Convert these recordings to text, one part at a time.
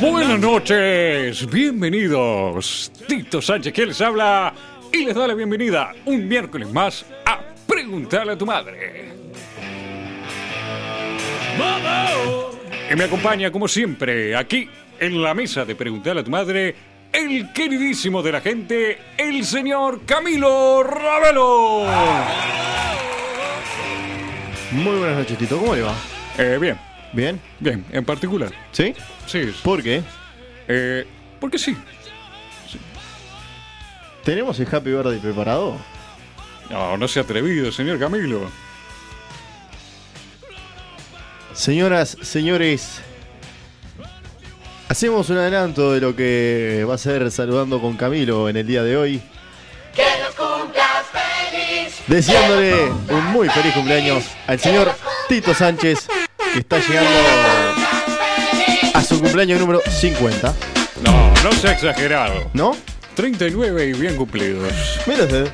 Buenas noches, bienvenidos. Tito Sánchez que les habla y les da la bienvenida un miércoles más a Preguntarle a tu madre. Y me acompaña como siempre aquí en la mesa de Preguntarle a tu madre el queridísimo de la gente, el señor Camilo Ravelo. Muy buenas noches, Tito. ¿Cómo le va? Eh, bien, ¿Bien? bien, en particular. ¿Sí? Sí, ¿Por qué? eh, porque sí. ¿Tenemos el Happy Birthday preparado? No, no se ha atrevido, señor Camilo. Señoras, señores, hacemos un adelanto de lo que va a ser saludando con Camilo en el día de hoy. Que los cumplas feliz. Deseándole un muy feliz cumpleaños al señor Tito Sánchez, que está llegando a su cumpleaños número 50. No, no sea exagerado. ¿No? 39 y bien cumplidos. Mira usted.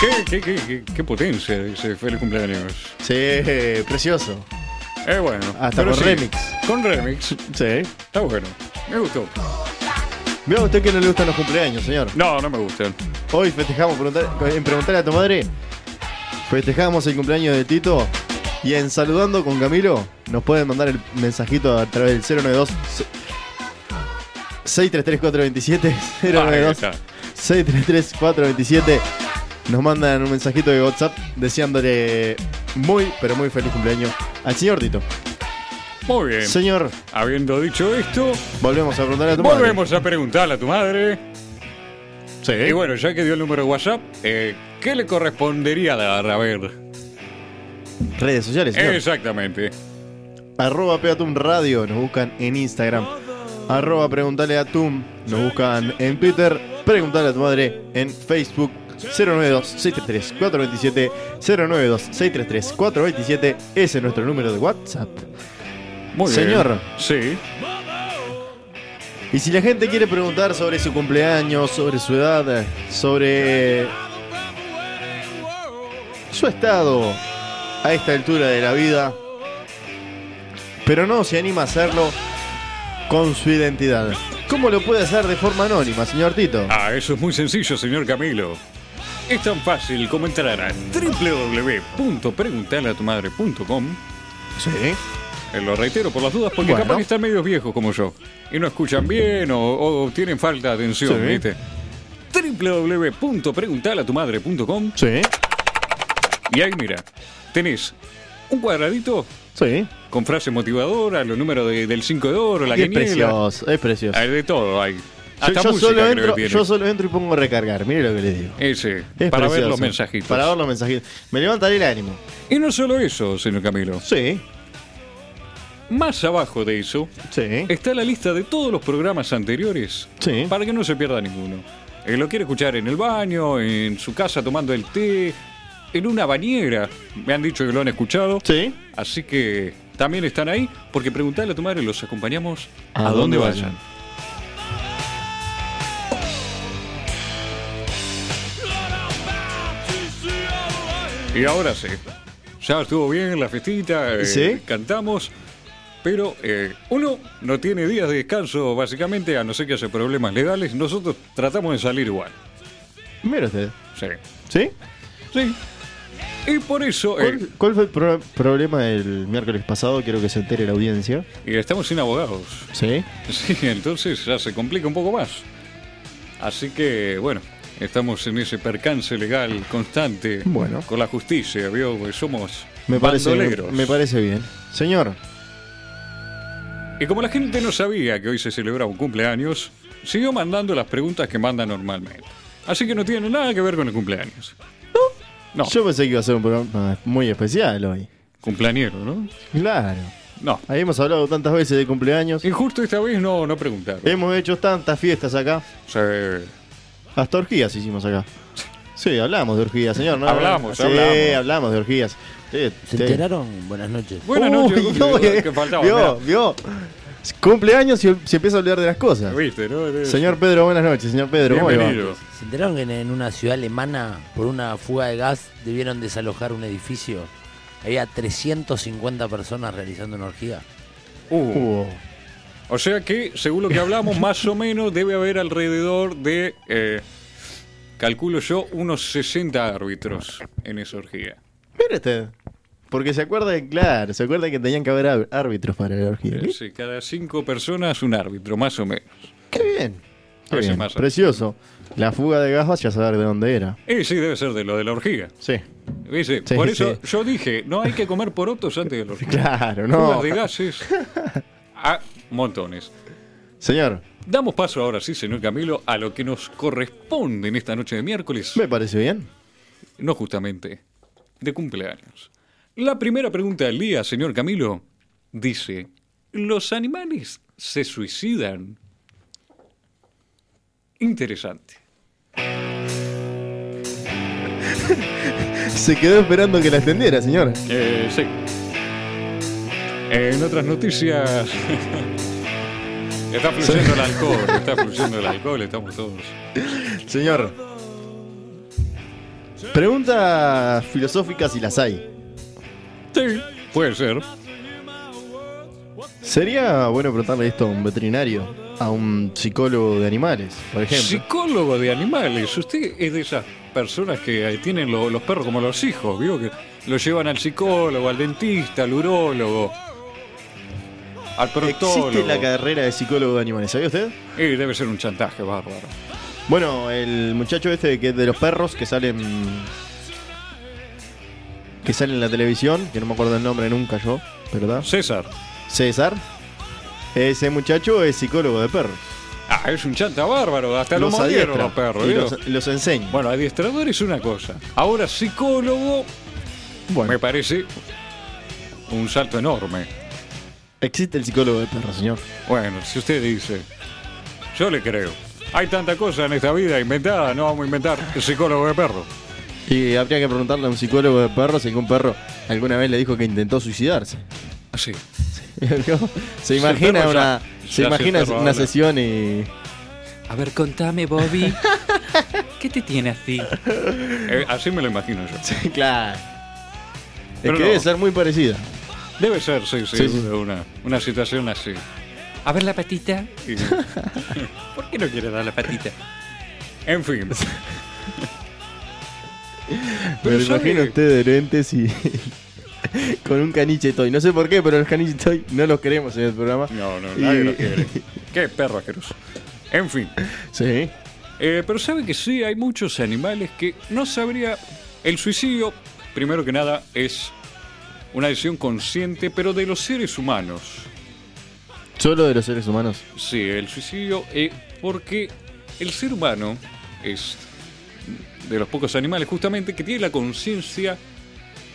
¿Qué, qué, qué, qué, qué potencia ese feliz cumpleaños? Sí, precioso. Eh, bueno. Hasta con sí, remix. Con remix. Sí. Está bueno. Me gustó. Vea usted que no le gustan los cumpleaños, señor. No, no me gustan. Hoy festejamos preguntar- en preguntarle a tu madre. Festejamos el cumpleaños de Tito. Y en saludando con Camilo, nos pueden mandar el mensajito a través del 092 633 427 Ahí 092 está. 633 427 Nos mandan un mensajito de WhatsApp deseándole muy, pero muy feliz cumpleaños al señor Tito. Muy bien. Señor, Habiendo dicho esto, volvemos a preguntarle a tu madre. volvemos a preguntarle a tu madre. Sí. Y bueno, ya que dio el número de WhatsApp, eh, ¿qué le correspondería dar? A ver. Redes sociales, señor. Exactamente. Arroba Peatum Radio, nos buscan en Instagram. Arroba Preguntale a Tum, nos buscan en Twitter. Preguntale a tu madre en Facebook. 092-633-427 092-633-427 Ese es nuestro número de WhatsApp. Muy Señor. bien. Sí. Y si la gente quiere preguntar sobre su cumpleaños, sobre su edad, sobre su estado a esta altura de la vida, pero no se anima a hacerlo con su identidad, ¿cómo lo puede hacer de forma anónima, señor Tito? Ah, eso es muy sencillo, señor Camilo. Es tan fácil como entrar a www.preguntarleatumadre.com Sí. Eh, Lo reitero por las dudas porque Bueno. capaz que están medios viejos como yo y no escuchan bien o, o tienen falta de atención, Sí. ¿viste? www.preguntarleatumadre.com Sí. Y ahí mira, tenés un cuadradito Sí. con frase motivadora, los números de- del 5 de oro, la Y es precioso, es precioso. Hay de todo, hay. Yo, Hasta yo música solo entro, que yo solo entro y pongo recargar, mire lo que le digo. Ese, Es para ver los mensajitos. Para ver los mensajitos. Me levantaré el ánimo. Y no solo eso, señor Camilo. Sí, Más abajo de eso sí, está la lista de todos los programas anteriores sí. para que no se pierda ninguno. El lo quiere escuchar en el baño, en su casa tomando el té, en una bañera. Me han dicho que lo han escuchado. Sí. Así que también están ahí, porque preguntarle a tu madre los acompañamos A a, dónde vayan. Y ahora sí. Ya estuvo bien la festita, eh, ¿Sí? cantamos, pero eh, uno no tiene días de descanso básicamente, a no ser que haya problemas legales. Nosotros tratamos de salir igual. Mira usted. Sí. ¿Sí? Sí. Y por eso... eh, ¿Cuál, fue el pro- problema del miércoles pasado? Quiero que se entere la audiencia. y estamos sin abogados. ¿Sí? Sí, entonces ya se complica un poco más. Así que, bueno, estamos en ese percance legal constante Bueno. con la justicia, ¿vio? Porque somos Me parece, me, me parece bien. Señor, Y como la gente no sabía que hoy se celebra un cumpleaños, siguió mandando las preguntas que manda normalmente. Así que no tiene nada que ver con el cumpleaños. No, yo pensé que iba a ser un programa muy especial hoy. cumpleañero, ¿no? Claro. No. Ahí hemos hablado tantas veces de cumpleaños. Y justo esta vez no, no preguntaron. Hemos hecho tantas fiestas acá. Sea, Hasta orgías hicimos acá. Sí, hablamos de orgías, señor. ¿no? Hablamos, sí, hablamos. hablamos de orgías. Sí, ¿Se sí. enteraron? Buenas noches. buenas Uy, noches. uy, que faltaba. Vio, mirá. vio. Cumpleaños y se empieza a olvidar de las cosas. ¿Viste, no? Es- Señor Pedro, buenas noches. Señor Pedro, ¿cómo le va? Bienvenido. ¿Se enteraron que en- en una ciudad alemana, por una fuga de gas, debieron desalojar un edificio? Había 350 personas realizando una orgía. Uh, Uh, o sea que, según lo que hablamos, más o menos debe haber alrededor de, eh, calculo yo, unos 60 árbitros en esa orgía. mire usted. Porque se acuerda, claro, se acuerda que tenían que haber árbitros para la orgía. Eh, sí, cada cinco personas un árbitro, más o menos. Qué bien. A Qué veces bien. más. Precioso. La fuga de gas, vaya a saber de dónde era. Eh, sí, debe ser de lo de la orgía. Sí. ¿Viste? Sí, Por eso sí. yo dije, no hay que comer porotos antes de la orgía. Claro, no. Fugas de gases a montones. Señor, Damos paso ahora sí, señor Camilo, a lo que nos corresponde en esta noche de miércoles. me parece bien. No justamente, de cumpleaños. La primera pregunta del día, señor Camilo, dice, ¿los animales se suicidan? Interesante. Se quedó esperando que la extendiera, señor. Eh, sí. En otras noticias... está fluyendo el alcohol, está fluyendo el alcohol, estamos todos... Señor. Preguntas filosóficas si las hay. Sí, puede ser. ¿Sería bueno preguntarle esto a un veterinario? A un psicólogo de animales, por ejemplo. Psicólogo de animales. Usted es de esas personas que tienen lo- los perros como los hijos, ¿vio? Que los llevan al psicólogo, al dentista, al urólogo, al proctólogo. Existe la carrera de psicólogo de animales, ¿sabía usted? Eh, debe ser un chantaje bárbaro. Bueno, el muchacho este que es de los perros que salen. Que salen en la televisión, que no me acuerdo el nombre nunca yo, ¿verdad? César. César. Ese muchacho es psicólogo de perros. Ah, es un chanta bárbaro. Hasta lo Los mordieron adiestra los perros, y los, los enseña. Bueno, adiestrador es una cosa. Ahora psicólogo Bueno, me parece un salto enorme. existe el psicólogo de perros, señor. Bueno, si usted dice, yo le creo. Hay tanta cosa en esta vida inventada, no vamos a inventar el psicólogo de perro. Y habría que preguntarle a un psicólogo de perros si algún perro alguna vez le dijo que intentó suicidarse. Así. se imagina una, ya- se ya imagina una habla. sesión y A ver, contame, Bobby. ¿Qué te tiene así? Eh, así me lo imagino yo. Sí, claro. Es Pero que no. debe ser muy parecida. Debe ser, sí, sí, Sí, sí. Una, una situación así. A ver la patita. ¿Por qué no quiere dar la patita? en fin. Me Pero sabe- imagino usted de lentes y con un caniche toy. No sé por qué, pero los caniche toy no los queremos en el programa. No, no, Y- nadie lo quiere. Qué perro asqueroso. En fin. Sí. Eh, pero sabe que sí, hay muchos animales que no sabría. El suicidio, primero que nada, es una decisión consciente, pero de los seres humanos. Solo de los seres humanos. Sí, el suicidio, eh, porque el ser humano es de los pocos animales justamente que tiene la conciencia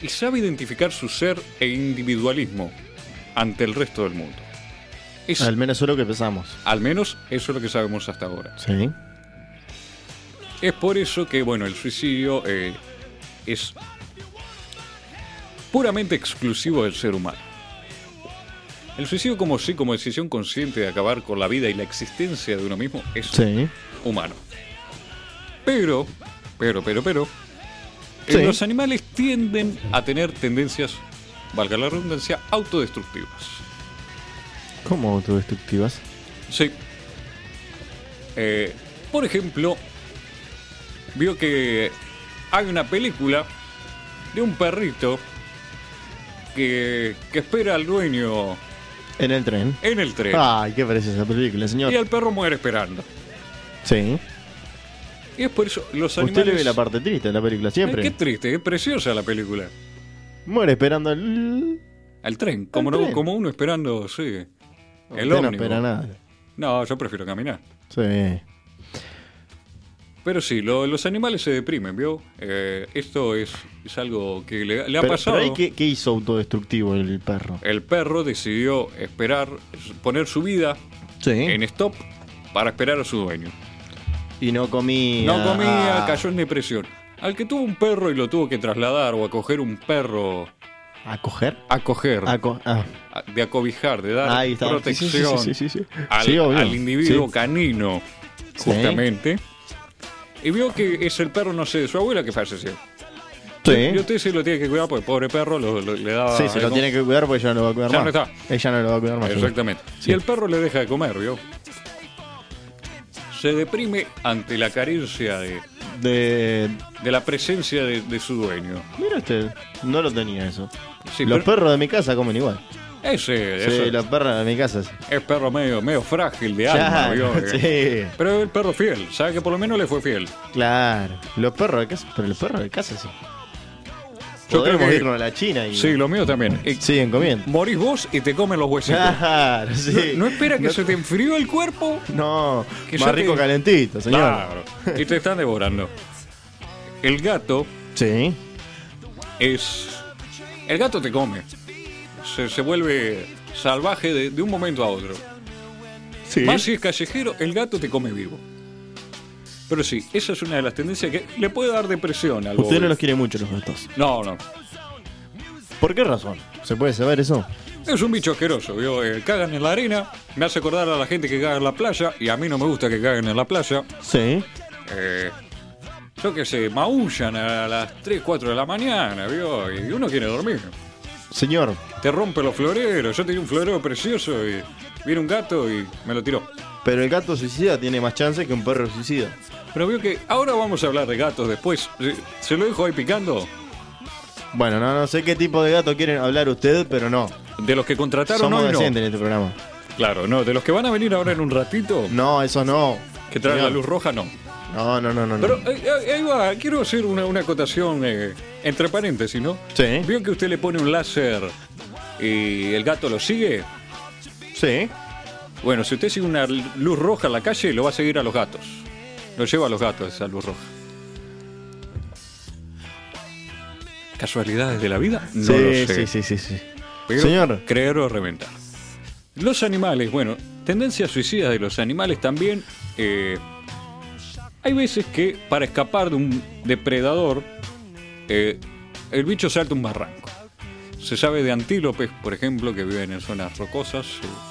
y sabe identificar su ser e individualismo ante el resto del mundo. Es, Al menos solo que pensamos. al menos eso es lo que sabemos hasta ahora. Sí. Es por eso que, bueno, el suicidio eh, es puramente exclusivo del ser humano. El suicidio como sí, como decisión consciente de acabar con la vida y la existencia de uno mismo es Sí. humano. Pero, pero, pero, pero, eh, los animales tienden a tener tendencias, valga la redundancia, autodestructivas. ¿Cómo autodestructivas? Sí. Eh, por ejemplo, vio que hay una película de un perrito que, que espera al dueño En el tren. en el tren. Ay, qué parece esa película, señor. Y el perro muere esperando. Sí. Y es por eso los Usted animales... le ve la parte triste de la película, Ay, siempre. qué triste, es preciosa la película. Muere esperando el. Al tren, como, no- tren. como uno esperando, sí. El Usted no espera nada. No, yo prefiero caminar. Sí. Pero sí, lo- los animales se deprimen, ¿vio? Eh, esto es, es algo que le, le ha Pero, pasado. pero ahí, ¿qué, qué hizo autodestructivo el perro? El perro decidió esperar, poner su vida Sí. en stop para esperar a su dueño. Y no comía. No comía, Ah. cayó en depresión. Al que tuvo un perro y lo tuvo que trasladar o acoger un perro ¿Acoger? acoger, Aco- ah, de acobijar, de dar ahí está. Sí, protección sí, sí, sí, sí, sí. al, individuo canino, justamente. Y vio que es el perro, no sé, de su abuela que falleció. Sí. Y usted sí lo tiene que cuidar porque pobre perro lo, lo- le daba. Sí, se lo tiene que cuidar porque ella no lo va a cuidar Ya más. no está. Ella no lo va a cuidar más. Exactamente. Y el perro le deja de comer, ¿vio? Se deprime ante la carencia de, De. de la presencia de, de su dueño. Mira usted, no lo tenía eso. Sí, los pero- perros de mi casa comen igual. Ese, Sí, ese los perros de mi casa. sí. es perro medio, medio frágil de alma, Claro, ¿vio? sí, Pero el perro fiel, sabe que por lo menos le fue fiel. claro. Los perros de casa, pero los perros de casa sí. Yo creo Podemos que- irnos a la China y Sí, lo mío también. Y siguen comiendo. morís vos y te comen los huesitos. Claro, sí. No, no espera que se te enfríe el cuerpo. No, Que más rico te- calentito, señor. Claro. Y te están devorando. El gato Sí. es. El gato te come. Se, se vuelve salvaje de, de un momento a otro. Sí. Más si es callejero, el gato te come vivo. Pero sí, esa es una de las tendencias que le puede dar depresión al Usted no los quiere mucho los gatos. No, no. ¿Por qué razón? ¿Se puede saber eso? Es un bicho asqueroso, ¿vio? Eh, cagan en la arena, me hace acordar a la gente que caga en la playa, y a mí no me gusta que caguen en la playa. Sí. Eh, yo que sé, maullan a las 3, 4 de la mañana, ¿vio? Y uno quiere dormir. Señor, Te rompe los floreros. Yo tenía un florero precioso y viene un gato y me lo tiró. pero el gato suicida tiene más chance que un perro suicida. Pero veo que ahora vamos a hablar de gatos después. ¿Se- ¿Se lo dejo ahí picando? Bueno, no, no sé qué tipo de gato quieren hablar usted, pero no. De los que contrataron Somos hoy, no. en este programa. Claro, no. De los que van a venir ahora en un ratito, No, eso no. que traen la luz roja, no. No, no, no, no. Pero eh, eh, ahí va, quiero hacer una, una acotación eh, entre paréntesis, ¿no? Sí. Vio que usted le pone un láser y el gato lo sigue. Sí. Bueno, si usted sigue una luz roja en la calle, lo va a seguir a los gatos. Lo lleva a los gatos esa luz roja. ¿Casualidades de la vida? No sí, lo sé. sí, sí, sí, sí. Pero Señor. Creer o reventar. Los animales, bueno, tendencias suicidas de los animales también. eh, hay veces que para escapar de un depredador, eh, el bicho salta un barranco. Se sabe de antílopes, por ejemplo, que viven en zonas rocosas,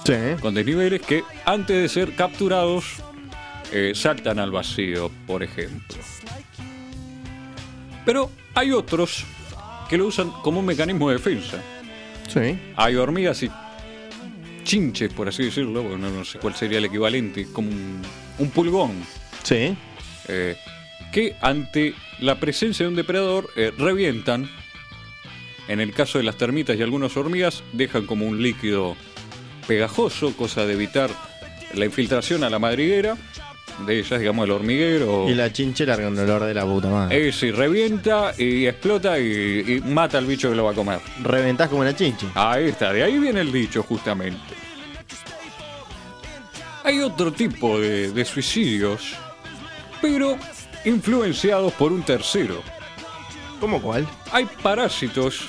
eh, Sí. con desniveles, que antes de ser capturados eh, saltan al vacío, por ejemplo. Pero hay otros que lo usan como un mecanismo de defensa. Sí. Hay hormigas y chinches, por así decirlo, porque no, no sé cuál sería el equivalente, como un, un pulgón, Sí. eh, que ante la presencia de un depredador eh, revientan. En el caso de las termitas y algunas hormigas, dejan como un líquido pegajoso, cosa de evitar la infiltración a la madriguera de ellas, digamos, el hormiguero. Y la chinche larga un olor de la puta madre. Eh, sí, revienta y explota y, y mata al bicho que lo va a comer. Reventás como una chinche. Ahí está, de ahí viene el dicho justamente. Hay otro tipo de, de suicidios, pero influenciados por un tercero. ¿Cómo cuál? Hay parásitos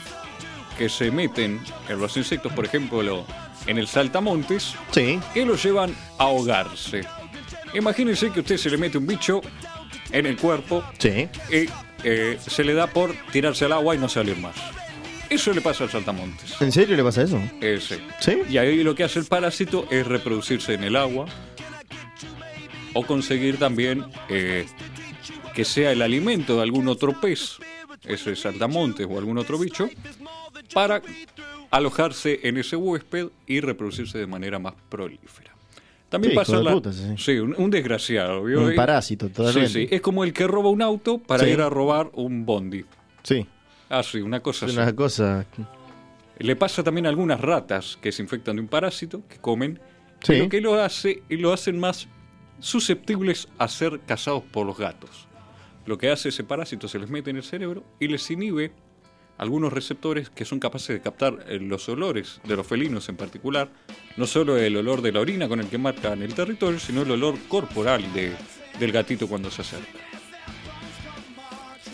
que se meten en los insectos, por ejemplo, en el saltamontes, Sí. que los llevan a ahogarse. Imagínense que usted se le mete un bicho en el cuerpo Sí. y eh, se le da por tirarse al agua y no salir más. Eso le pasa al saltamontes. ¿En serio le pasa eso? Ese. Sí. Y ahí lo que hace el parásito es reproducirse en el agua o conseguir también eh, que sea el alimento de algún otro pez, ese saltamontes o algún otro bicho, para alojarse en ese huésped y reproducirse de manera más prolífera. También Sí, pasa la- puta, sí. sí, un, un desgraciado. ¿vio? Un parásito, Sí, totalmente. sí. Es como el que roba un auto para Sí. ir a robar un bondi. Sí. Ah, sí, una cosa Es así. una cosa. Le pasa también a algunas ratas que se infectan de un parásito, que comen, Sí. pero que lo hace y lo hacen más susceptibles a ser cazados por los gatos. Lo que hace ese parásito se les mete en el cerebro y les inhibe algunos receptores que son capaces de captar eh, los olores de los felinos en particular, no solo el olor de la orina con el que marcan el territorio, sino el olor corporal de- del gatito cuando se acerca.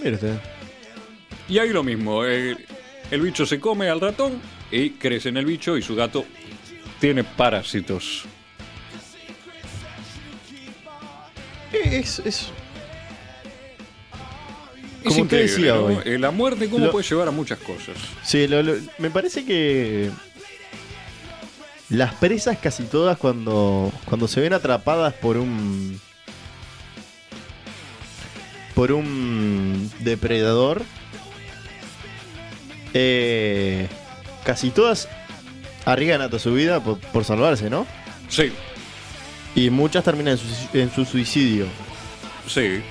Usted. Y ahí lo mismo, eh, el bicho se come al ratón y crece en el bicho y su gato tiene parásitos. Es, es, Es Como usted increíble, decía ¿no? hoy. Eh, La muerte, cómo Lo- puede llevar a muchas cosas. Sí, lo- lo- me parece que las presas casi todas cuando, cuando se ven atrapadas por un por un depredador eh, casi todas arriesgan hasta su vida por, por salvarse, ¿no? Sí, Y muchas terminan en su, en su suicidio. sí.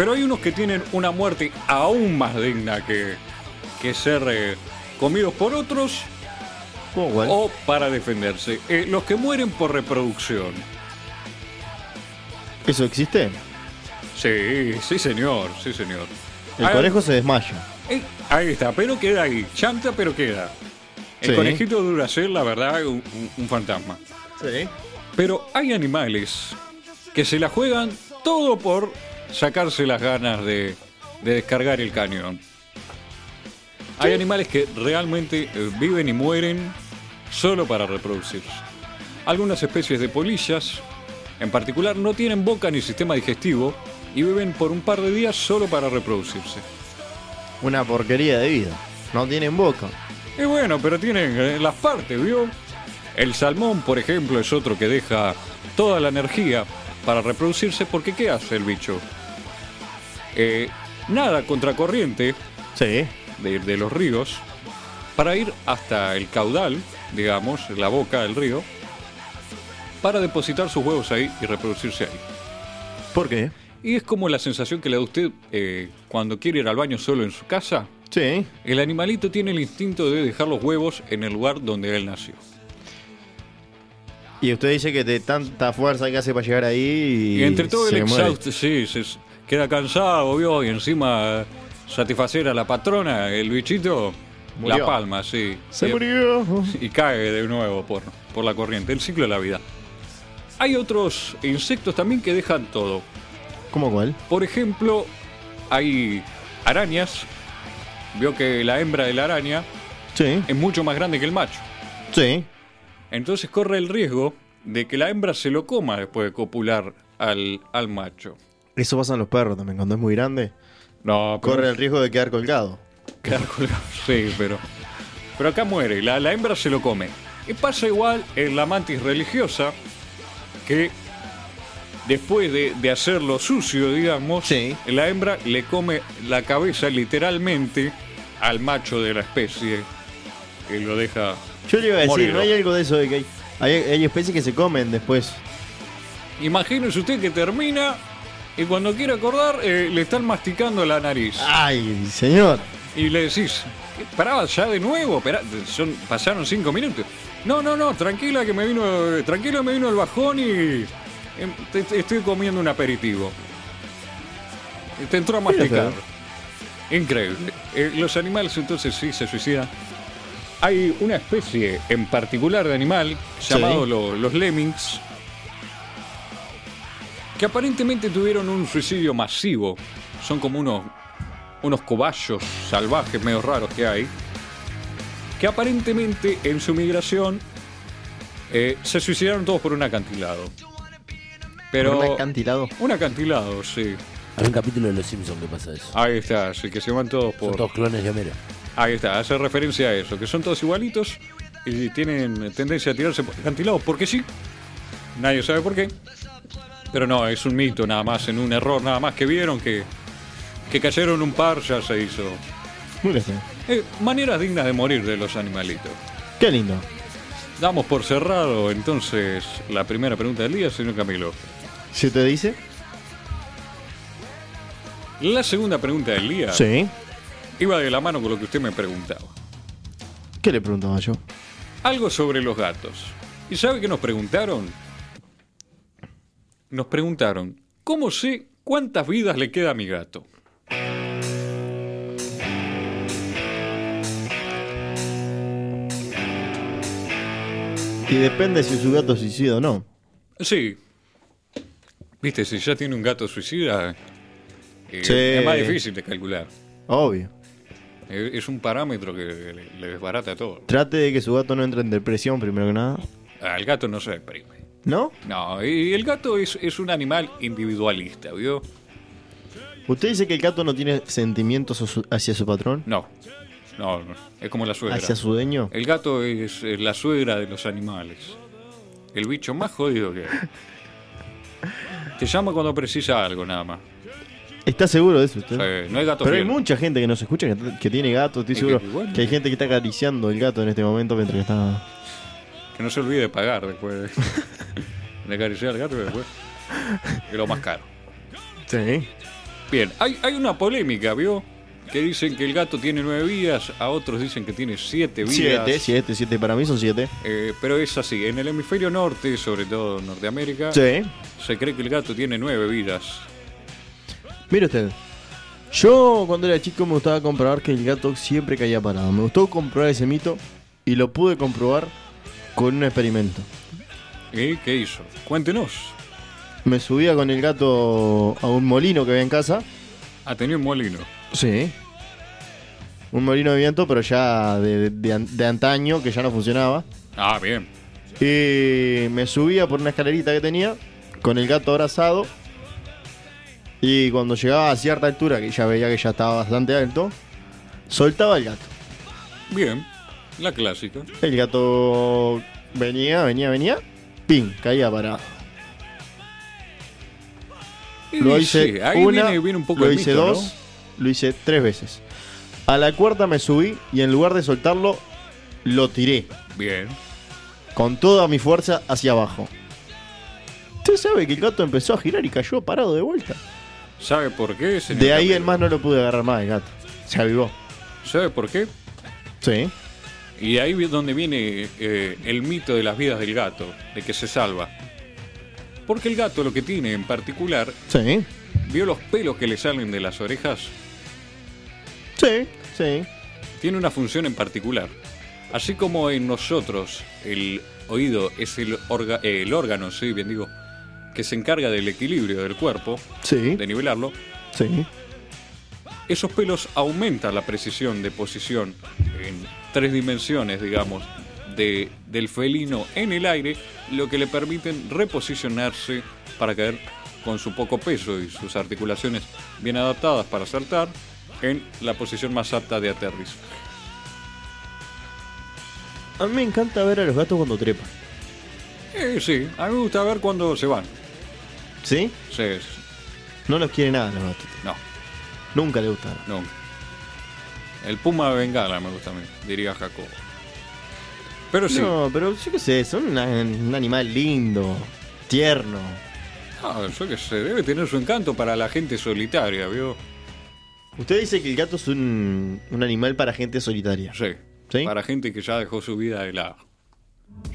Pero hay unos que tienen una muerte aún más digna que, que ser eh, comidos por otros ¿Cómo cuál? o para defenderse. Eh, los que mueren por reproducción. ¿Eso existe? Sí, sí señor, sí señor. El Ah, conejo se desmaya. eh, ahí está, pero queda ahí. Chanta, pero queda. El Sí. conejito dura ser, la verdad, un- un fantasma. Sí. Pero hay animales que se la juegan todo por sacarse las ganas de, de descargar el cañón. Hay animales que realmente eh, viven y mueren solo para reproducirse. Algunas especies de polillas, en particular, no tienen boca ni sistema digestivo y viven por un par de días solo para reproducirse. Una porquería de vida. No tienen boca. Y bueno, pero tienen eh, las partes, ¿vio? El salmón, por ejemplo, es otro que deja toda la energía para reproducirse porque ¿qué hace el bicho? Eh, nada contracorriente Sí. de, de los ríos para ir hasta el caudal, digamos, la boca del río, para depositar sus huevos ahí y reproducirse ahí. ¿Por qué? Y es como la sensación que le da a usted eh, cuando quiere ir al baño solo en su casa. Sí. El animalito tiene el instinto de dejar los huevos en el lugar donde él nació. Y usted dice que de tanta fuerza que hace para llegar ahí. Y entre todo el exhausto, sí, se queda cansado, vio, y encima satisfacer a la patrona, el bichito, Murió. la palma, sí. Se Y- murió. Y cae de nuevo por, por la corriente, el ciclo de la vida. Hay otros insectos también que dejan todo. ¿Cómo cuál? Por ejemplo, hay arañas. Vio que la hembra de la araña Sí. es mucho más grande que el macho. Sí. Entonces corre el riesgo de que la hembra se lo coma después de copular al, al macho. Eso pasa en los perros también. Cuando es muy grande, No, pero- corre el riesgo de quedar colgado. Quedar colgado, sí, pero. Pero acá muere, la, la hembra se lo come. Y pasa igual en la mantis religiosa, que después de, de hacerlo sucio, digamos, Sí. la hembra le come la cabeza literalmente al macho de la especie, que lo deja. Yo le iba a decir, no hay algo de eso de que hay, hay, hay especies que se comen después. Imagínese usted que termina y cuando quiere acordar eh, le están masticando la nariz. Ay, señor. Y le decís, pará, ya de nuevo, son, pasaron cinco minutos. No, no, no, tranquila que me vino, tranquilo me vino el bajón y em, estoy comiendo un aperitivo. Te entró a masticar. Increíble. Eh, los animales entonces sí se suicidan. Hay una especie en particular de animal Sí. llamado lo- los lemmings que aparentemente tuvieron un suicidio masivo. Son como unos, unos cobayos salvajes medio raros que hay, que aparentemente en su migración eh, se suicidaron todos por un acantilado. Pero Un acantilado. un acantilado, sí. Hay un capítulo de Los Simpsons que pasa eso. Ahí está, sí, que se van todos Son por... todos clones de Homero. Ahí está, hace referencia a eso, que son todos igualitos y tienen tendencia a tirarse por acantilados porque sí. Nadie sabe por qué. Pero no, es un mito nada más, en un error nada más que vieron que, que cayeron un par, ya se hizo. Muy. Eh, maneras dignas de morir de los animalitos. Qué lindo. Damos por cerrado entonces la primera pregunta del día, señor Camilo. ¿Se te dice? La segunda pregunta del día Sí. iba de la mano con lo que usted me preguntaba. ¿Qué le preguntaba yo? Algo sobre los gatos. ¿Y sabe qué nos preguntaron? Nos preguntaron, ¿cómo sé cuántas vidas le queda a mi gato? Y depende si su gato suicida o no. Sí. Viste, si ya tiene un gato suicida, eh, Sí. es más difícil de calcular. Obvio. Es un parámetro que le, le desbarata todo. Trate de que su gato no entre en depresión primero que nada. Al gato no se deprime. ¿No? No, y el gato es, es un animal individualista, ¿vio? ¿Usted dice que el gato no tiene sentimientos hacia su- patrón? No, no, no. Es como la suegra. ¿Hacia su dueño? El gato es eh, la suegra de los animales. El bicho más jodido que hay. Te llama cuando precisa algo, nada más. ¿Está seguro de eso usted? Sí, no hay gato Pero hay mucha gente que nos escucha que, que tiene gato, estoy Es seguro que, bueno. que hay gente que está acariciando el gato en este momento mientras que está... Que no se olvide de pagar después de, acariciar al gato que después. Es lo más caro. Sí. Bien, hay, hay una polémica, ¿vio? Que dicen que el gato tiene nueve vidas, a otros dicen que tiene siete vidas. Siete, siete, siete, para mí son siete. Eh, pero es así, en el hemisferio norte, sobre todo en Norteamérica, Sí. se cree que el gato tiene nueve vidas. Mire usted. Yo cuando era chico me gustaba comprobar que el gato siempre caía parado. Me gustó comprobar ese mito y lo pude comprobar con un experimento. ¿Y qué hizo? Cuéntenos. Me subía con el gato a un molino que había en casa. Ha tenido un molino. Sí. Un molino de viento, pero ya de, de de antaño, que ya no funcionaba. Ah, bien. Y me subía por una escalerita que tenía, con el gato abrazado. Y cuando llegaba a cierta altura, que ya veía que ya estaba bastante alto, soltaba el gato. Bien. La clásica. El gato venía, venía, venía, ¡pim! Caía parado. Y Lo sí, hice ahí una, viene, viene un poco lo hice mito, ¿no? dos, lo hice tres veces. A la cuarta me subí y en lugar de soltarlo, lo tiré Bien. con toda mi fuerza hacia abajo. Usted sabe que el gato empezó a girar y cayó parado de vuelta. ¿Sabe por qué, señor De ahí en más no lo pude agarrar más el gato. Se avivó. ¿Sabe por qué? Sí. Y ahí es donde viene eh, el mito de las vidas del gato, de que se salva. Porque el gato lo que tiene en particular, Sí. ¿vio los pelos que le salen de las orejas? Sí. Sí. Tiene una función en particular. Así como en nosotros el oído es el, orga- eh, el órgano, sí, bien digo, que se encarga del equilibrio del cuerpo, Sí. de nivelarlo, Sí. Esos pelos aumentan la precisión de posición en tres dimensiones, digamos, de, del felino en el aire, lo que le permiten reposicionarse para caer con su poco peso y sus articulaciones bien adaptadas para saltar en la posición más apta de aterrizaje. A mí me encanta ver a los gatos cuando trepan. Eh, sí, a mí me gusta ver cuando se van. ¿Sí? Sí, sí, No los quiere nada los gatos. no, Nunca le gustaron. no. El puma de bengala me gusta a mí, diría Jacobo. Pero sí, No, pero yo qué sé, son una- un animal lindo, tierno. Ah, yo qué sé, debe tener su encanto para la gente solitaria, ¿vio? Usted dice que el gato es un, un animal para gente solitaria. Sí. ¿Sí? Para gente que ya dejó su vida de lado.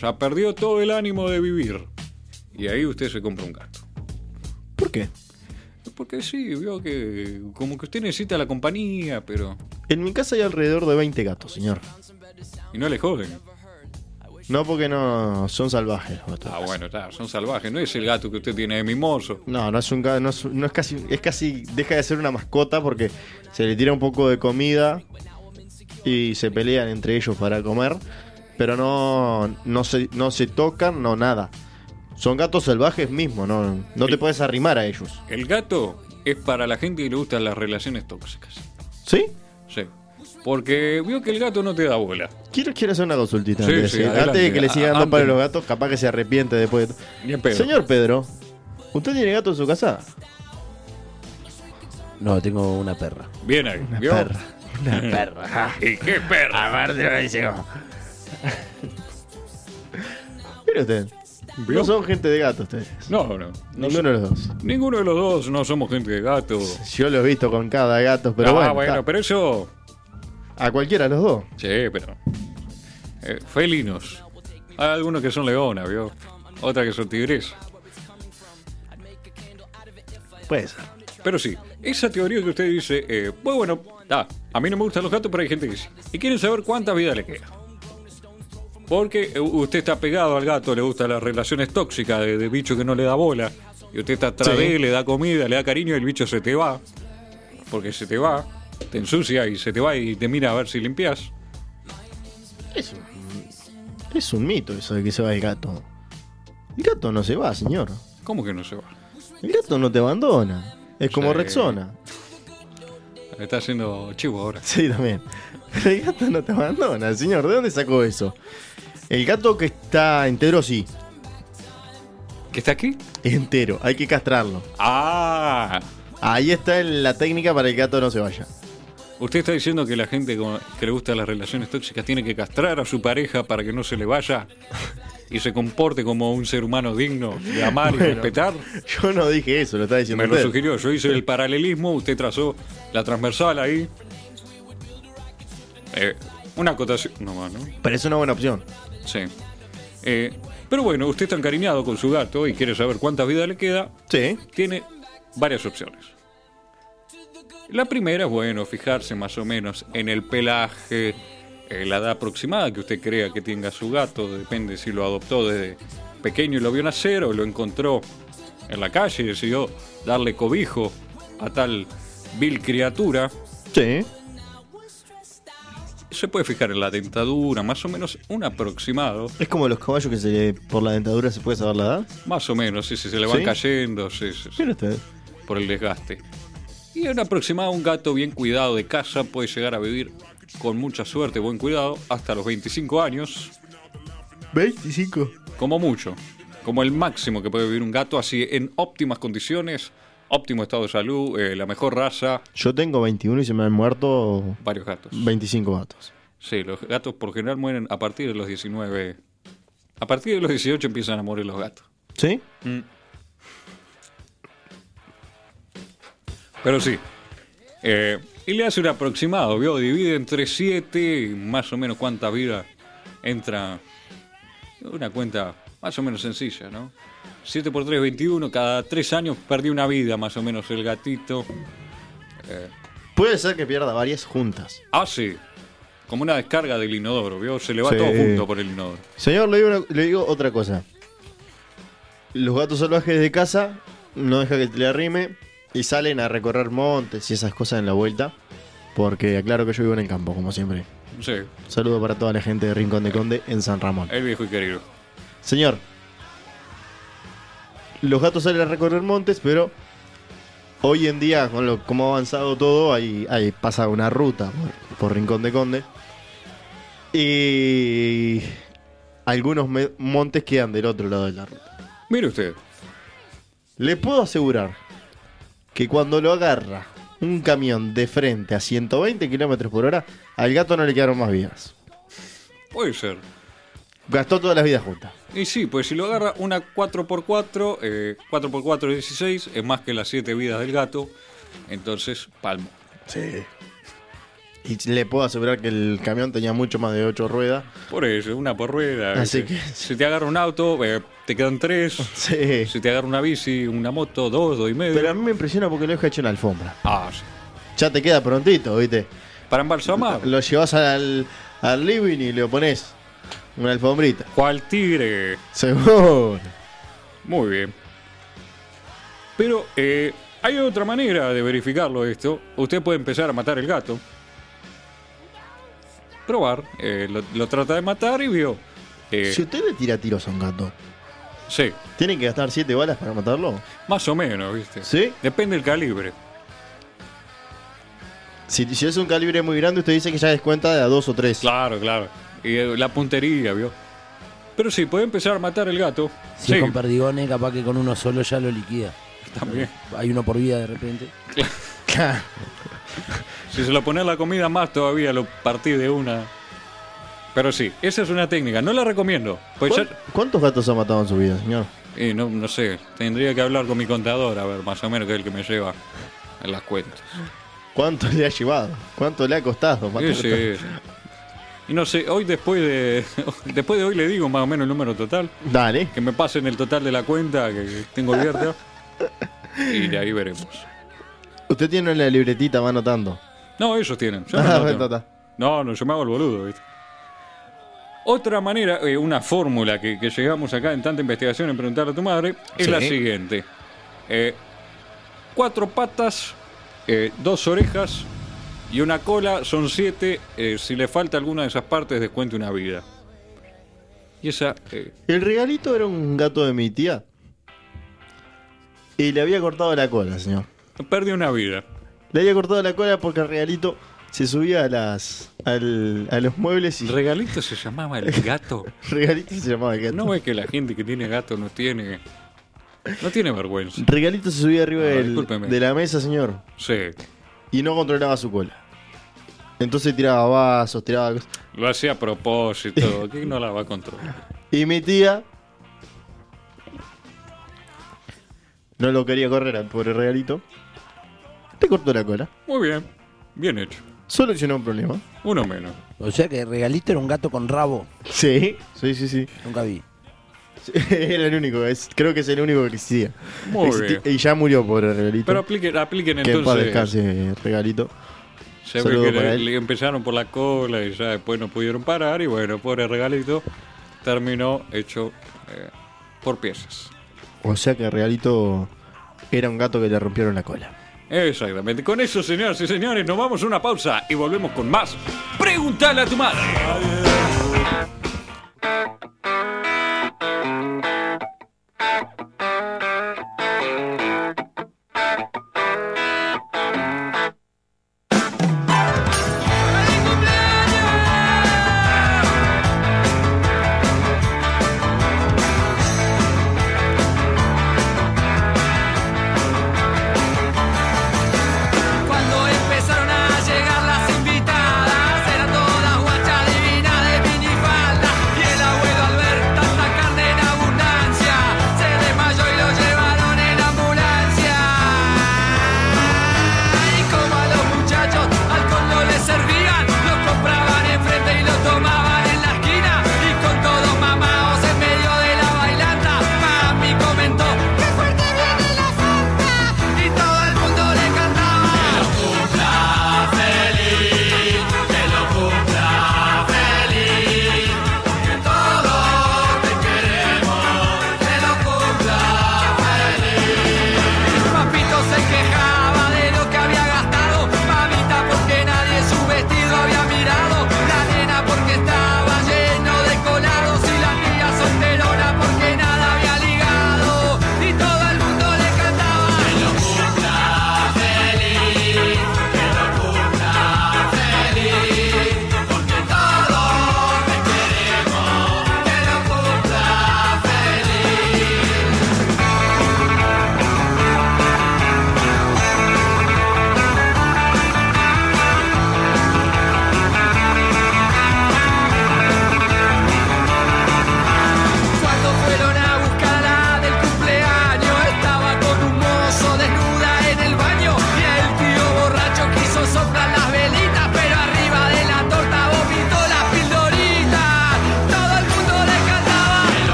Ya perdió todo el ánimo de vivir. Y ahí usted se compra un gato. ¿Por qué? Porque sí, vio que como que usted necesita la compañía, pero... En mi casa hay alrededor de 20 gatos, señor. Y no le joden. No porque no son salvajes los gatos. Ah, bueno, está, son salvajes. No es el gato que usted tiene de mimoso. No, no es un gato, no es, no es casi, es casi, deja de ser una mascota porque se le tira un poco de comida y se pelean entre ellos para comer, pero no, no se, no se tocan, no nada. Son gatos salvajes mismos, no, no te puedes arrimar a ellos. El gato es para la gente que le gustan las relaciones tóxicas. ¿Sí? Sí. Porque vio que el gato no te da bola. Quiero, quiero hacer una consultita Sí, antes, sí, antes de que le siga dando para los gatos, capaz que se arrepiente después. de- pedo. Señor Pedro, ¿usted tiene gato en su casa? No, tengo una perra. Bien ahí. Una ¿vio? perra. Una perra. ¿Y qué perra? Aparte lo Mire usted, ¿Vio? no son gente de gato ustedes. No, no. no Ninguno de los dos. ninguno de los dos no somos gente de gato. Yo lo he visto con cada gato, pero ah, bueno, bueno, está. pero eso. a cualquiera de los dos. Sí, pero. eh, felinos. Hay algunos que son leonas, ¿vio? Otras que son tigres. Puede ser. Pero sí, esa teoría que usted dice, eh, pues bueno, ah, a mí no me gustan los gatos, pero hay gente que sí. Y quieren saber cuánta vida le queda. Porque eh, usted está pegado al gato, le gustan las relaciones tóxicas de, de bicho que no le da bola. Y usted está atrás Sí. de él, le da comida, le da cariño y el bicho se te va. Porque se te va, te ensucia y se te va y te mira a ver si limpias. Es un, es un mito eso de que se va el gato. El gato no se va, señor. ¿Cómo que no se va? El gato no te abandona. Es como Sí. Rexona. Está haciendo chivo ahora. Sí, también. El gato no te abandona, señor. ¿De dónde sacó eso? El gato que está entero, sí. ¿Qué está aquí? Entero. Hay que castrarlo. Ah, Ahí está la técnica para que el gato no se vaya. usted está diciendo que la gente que le gustan las relaciones tóxicas tiene que castrar a su pareja para que no se le vaya y se comporte como un ser humano digno de amar y respetar. Yo no dije eso, lo está diciendo Me lo sugirió, yo hice el paralelismo, usted trazó la transversal ahí. Eh, una acotación. No más, ¿no? Pero es una buena opción. Sí. Eh, pero bueno, usted está encariñado con su gato y quiere saber cuánta vida le queda. Sí. Tiene varias opciones. La primera es, bueno, fijarse más o menos en el pelaje, eh, la edad aproximada que usted crea que tenga su gato, depende si lo adoptó desde pequeño y lo vio nacer o lo encontró en la calle y decidió darle cobijo a tal vil criatura. Sí. Se puede fijar en la dentadura, más o menos un aproximado, Es como los caballos que se, por la dentadura se puede saber la edad. más o menos, si se le van ¿Sí? cayendo, sí, sí, sí. Usted. por el desgaste. Y un aproximado un gato bien cuidado de casa puede llegar a vivir con mucha suerte, buen cuidado, hasta los 25 años, 25. como mucho, como el máximo que puede vivir un gato, así en óptimas condiciones, óptimo estado de salud, eh, la mejor raza, Yo tengo 21 y se me han muerto varios gatos. 25 gatos. Sí, los gatos por general mueren a partir de los 19. A partir de los 18 empiezan a morir los gatos. ¿Sí? Pero sí. Eh, y le hace un aproximado, ¿vio? Divide entre 7, más o menos cuánta vida entra. Una cuenta más o menos sencilla, ¿no? 7 por 3, 21. Cada 3 años perdió una vida, más o menos, el gatito. Puede ser que pierda varias juntas. Hace como una descarga del inodoro, ¿vio? Se le va Sí. todo junto por el inodoro. Señor, le digo, una- le digo otra cosa. Los gatos salvajes de casa no deja que te le arrime y salen a recorrer montes y esas cosas en la vuelta. Porque aclaro que yo vivo en el campo, como siempre. Sí, Saludo para toda la gente de Rincón de Conde en San Ramón. el viejo y querido. Señor, los gatos salen a recorrer montes, pero hoy en día, con lo como ha avanzado todo, ahí, ahí pasa una ruta por, por Rincón de Conde. Y algunos me- montes quedan del otro lado de la ruta. Mire usted, Le puedo asegurar que cuando lo agarra un camión de frente a 120 kilómetros por hora, al gato no le quedaron más vidas. puede ser. Gastó todas las vidas juntas. Y sí, pues si lo agarra una 4x4, eh, 4x4 es 16, es más que las 7 vidas del gato. Entonces, palmo. Sí. Y le puedo asegurar que el camión tenía mucho más de 8 ruedas. Por eso, una por rueda. Así que- Si te agarra un auto, eh, te quedan 3. Sí. Si te agarra una bici, una moto, 2, 2 y medio. Pero a mí me impresiona porque lo deja hecho en alfombra. Ah, sí. Ya te queda prontito, ¿viste? Para embalsamar. Lo llevas al, al living y le pones una alfombrita. ¿Cuál tigre? Seguro. Muy bien. Pero eh, hay otra manera de verificarlo esto. Usted puede empezar a matar el gato. Probar. eh, lo, lo trata de matar y vio. eh, Si usted le tira tiros a un gato, sí, ¿tiene que gastar 7 balas para matarlo? más o menos, ¿viste? ¿Sí? Depende del calibre. Si, si es un calibre muy grande, usted dice que ya descuenta de a 2 o 3. Claro, claro. Y la puntería, ¿vio? Pero sí, puede empezar a matar el gato. Si sí, es con perdigones, capaz que con uno solo ya lo liquida. también. Hay uno por vida de repente. Si se lo pone a la comida más, todavía lo partí de una. Pero sí, esa es una técnica. No la recomiendo. Pues ya- ¿Cuán- ¿Cuántos gatos ha matado en su vida, señor? Y no, no sé, tendría que hablar con mi contador, a ver, más o menos, que es el que me lleva en las cuentas. ¿Cuánto le ha llevado? ¿Cuánto le ha costado? Sí, matar sí, sí. Y no sé, hoy después de después de hoy le digo más o menos el número total, Dale. que me pasen el total de la cuenta que tengo abierta y de ahí veremos. Usted tiene la libretita, va anotando. No, ellos tienen. yo no. No, no, yo me hago el boludo, ¿viste? Otra manera, eh, una fórmula que, que llegamos acá en tanta investigación en preguntarle a tu madre, es Sí. la siguiente. Eh, cuatro patas, eh, dos orejas y una cola son siete. eh, si le falta alguna de esas partes, descuente una vida. Y esa... eh, El regalito era un gato de mi tía. Y le había cortado la cola, señor. perdió una vida. Le había cortado la cola porque el regalito se subía a las al- a los muebles y Regalito se llamaba el gato. regalito se llamaba el gato. No es que la gente que tiene gato no tiene. No tiene vergüenza. Regalito se subía arriba Ah, del- de la mesa, señor, Sí. y no controlaba su cola. Entonces tiraba vasos, tiraba cosas. Lo hacía a propósito. ¿Quién no la va a controlar? Y mi tía no lo quería correr al pobre regalito. Le cortó la cola. Muy bien. Bien hecho. Solucionó un problema. Uno menos. O sea que Regalito era un gato con rabo. Sí, sí, sí, sí. Nunca vi. Era el único, es, creo que es el único que existía. Muy Existi- bien. Y ya murió, pobre regalito. Pero apliquen, apliquen que en paz entonces. descanse, regalito. Se ve que le, empezaron por la cola y ya después no pudieron parar. Y bueno, pobre regalito terminó hecho eh, por piezas. O sea que regalito era un gato que le rompieron la cola. Exactamente. Con eso, señoras y señores, nos vamos a una pausa y volvemos con más. Pregúntale a tu madre.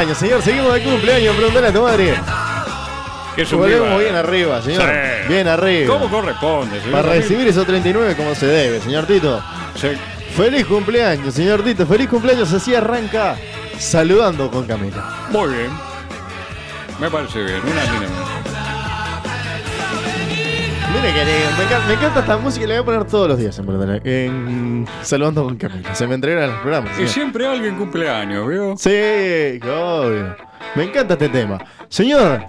Cumpleaños, señor. Seguimos de cumpleaños. Preguntale a tu madre. Que es un Volvemos viva. bien arriba, señor. Sí. Bien arriba. ¿Cómo corresponde, señor? Para recibir esos 39 como se debe, señor Tito. Sí. Feliz cumpleaños, señor Tito. Feliz cumpleaños. Así arranca saludando con Camila. Muy bien. Me parece bien. Una. Mire que me, encanta, me encanta esta música y la voy a poner todos los días en, verdad, en Saludando con Camila. Se me entregan los programas. Y siempre alguien cumpleaños, ¿vio? Sí, obvio. Me encanta este tema. Señor,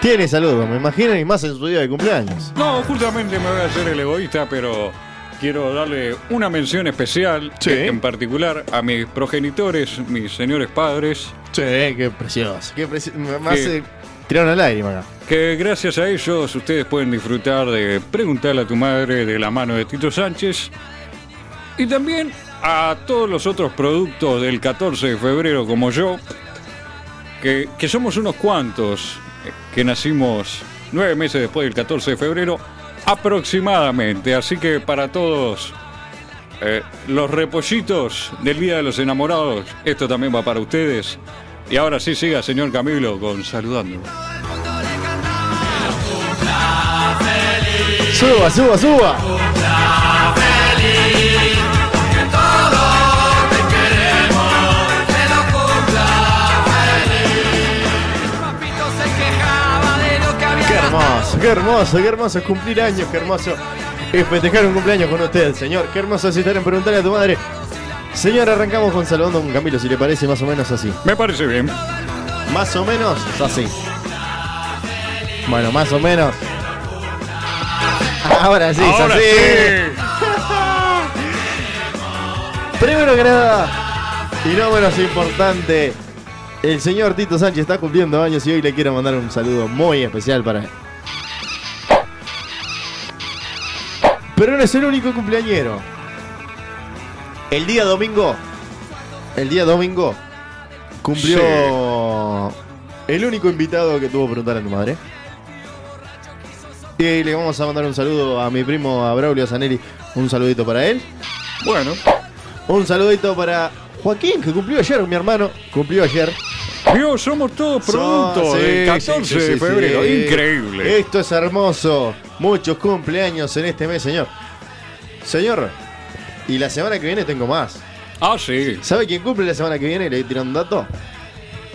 tiene saludos, me imagino, y más en su día de cumpleaños. No, justamente me voy a hacer el egoísta, pero quiero darle una mención especial, Sí. eh, en particular a mis progenitores, mis señores padres, Sí, qué precioso. Qué precioso. Me me Sí. Hace tirar una lágrima acá. que gracias a ellos ustedes pueden disfrutar de Preguntarle a tu madre de la mano de Tito Sánchez y también a todos los otros productos del 14 de febrero como yo, que, que somos unos cuantos eh, que nacimos nueve meses después del 14 de febrero aproximadamente, así que para todos eh, los repollitos del Día de los Enamorados, esto también va para ustedes. Y ahora sí siga, señor Camilo, con saludando. Suba, suba, suba. Qué hermoso, qué hermoso, qué hermoso cumplir años, qué hermoso es festejar un cumpleaños con usted, señor. Qué hermoso es estar en preguntarle a tu madre. Señor, arrancamos con saludando con Camilo, si le parece más o menos así. Me parece bien. Más o menos es así. Bueno, más o menos. Ahora sí, es Ahora así. sí. Primero que nada, y no menos importante, el señor Tito Sánchez está cumpliendo años y hoy le quiero mandar un saludo muy especial para él. Pero no es el único cumpleañero. El día domingo, el día domingo, cumplió el único invitado que tuvo que preguntar a tu madre. Y le vamos a mandar un saludo a mi primo a Braulio Zanelli. Un saludito para él. Bueno, Un saludito para Joaquín, que cumplió ayer, mi hermano. Cumplió ayer. Dios, somos todos productos sí, del 14 sí, sí, de febrero. Increíble. Esto es hermoso. Muchos cumpleaños en este mes, señor. Señor, y la semana que viene tengo más. Ah, sí. ¿Sabe quién cumple la semana que viene? Le voy a tirar un dato.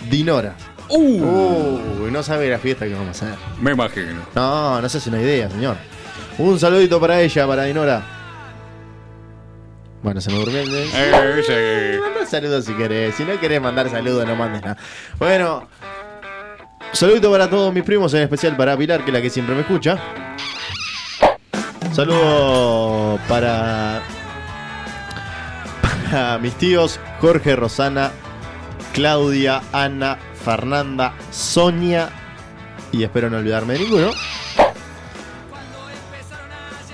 Dinora. Uh, Uy, no sabe la fiesta que vamos a hacer. me imagino. No, no se hace una idea, señor. Un saludito para ella, para Dinora. Bueno, se me durmió. Eh, sí. Manda saludos si querés. Si no querés mandar saludos, no mandes nada. Bueno, saludito para todos mis primos, en especial para Pilar, que es la que siempre me escucha. Saludo para, mis tíos Jorge, Rosana, Claudia, Ana, Fernanda, Sonia y espero no olvidarme de ninguno.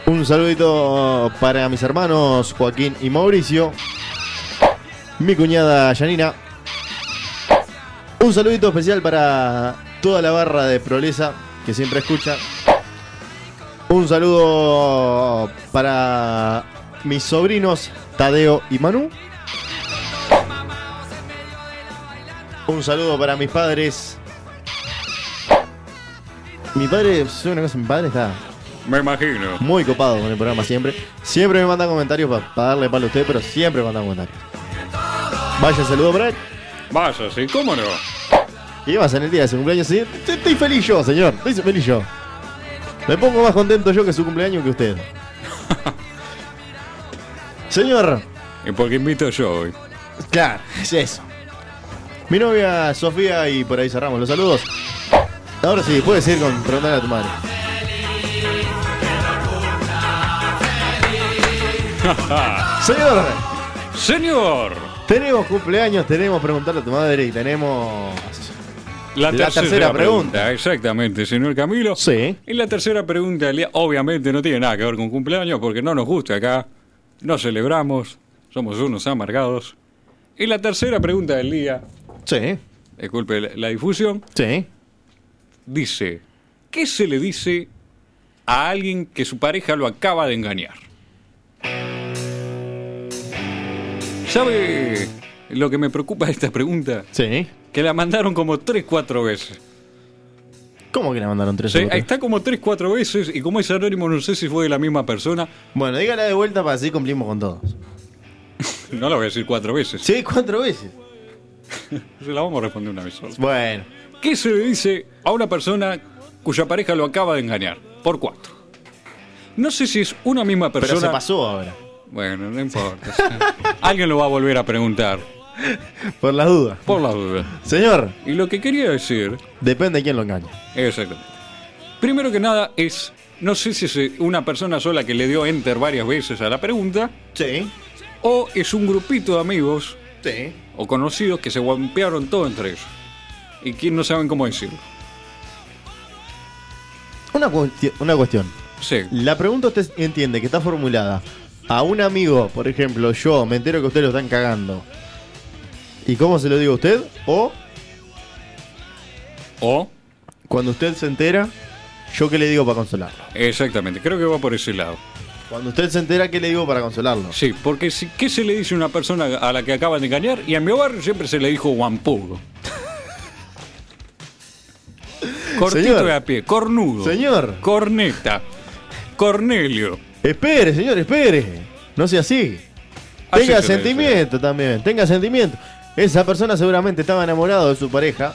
Un saludito para mis hermanos Joaquín y Mauricio. Mi cuñada Janina. Un saludito especial para toda la barra de Proleza que siempre escucha. Un saludo para mis sobrinos Tadeo y Manu. Un saludo para mis padres. Mi padre, soy una cosa, mi padre está Me imagino. muy copado con el programa siempre. Siempre me manda comentarios para darle palo a usted, pero siempre me manda comentarios. Vaya saludo para él. Vaya, sí, ¿cómo no? Y más en el día de su cumpleaños. sí, estoy feliz yo, señor. Estoy feliz yo. Me pongo más contento yo que su cumpleaños que usted. señor, porque invito yo hoy. claro, es eso. Mi novia Sofía y por ahí cerramos los saludos. Ahora sí, puedes ir con preguntarle a tu madre. Señor, Señor, tenemos cumpleaños, tenemos preguntarle a tu madre y tenemos. la, La tercera pregunta. Exactamente, señor Camilo. Sí. Y la tercera pregunta obviamente no tiene nada que ver con cumpleaños porque no nos gusta acá, no celebramos, somos unos amargados. Y la tercera pregunta del día, Sí, disculpe la, la difusión, sí. dice, ¿qué se le dice a alguien que su pareja lo acaba de engañar? ¿Sabe lo que me preocupa de esta pregunta? Sí. Que la mandaron como 3, 4 veces. ¿Cómo que le mandaron tres Sí, cuatro? ahí está como 3, 4 veces y como es anónimo no sé si fue de la misma persona. Bueno, dígala de vuelta para así cumplimos con todos. No la voy a decir cuatro veces. Sí, cuatro veces. Se la vamos a responder una vez sola. Bueno. ¿Qué se le dice a una persona cuya pareja lo acaba de engañar? Por cuatro. No sé si es una misma Pero persona. se pasó ahora. Bueno, no importa. Alguien lo va a volver a preguntar. Por las dudas. Por la duda. Señor, Y lo que quería decir. depende de quién lo engañe. Exactamente. Primero que nada es. No sé si es una persona sola que le dio enter varias veces a la pregunta. Sí. O es un grupito de amigos Sí. o conocidos que se guampearon todo entre ellos. Y que no saben cómo decirlo. Una, una cuestión. Sí. La pregunta usted entiende que está formulada a un amigo, por ejemplo, yo me entero que usted lo están cagando. ¿Y cómo se lo digo a usted? O O. cuando usted se entera, yo qué le digo para consolarlo. Exactamente, creo que va por ese lado. Cuando usted se entera, ¿qué le digo para consolarlo? Sí, porque si, ¿qué se le dice a una persona a la que acaban de engañar? Y a mi barrio siempre se le dijo guampudo. Cortito Señor. de a pie, cornudo. Señor. Corneta. Cornelio. Espere, señor, espere. No sea así. Así Tenga se sentimiento también, tenga sentimiento. Esa persona seguramente estaba enamorado de su pareja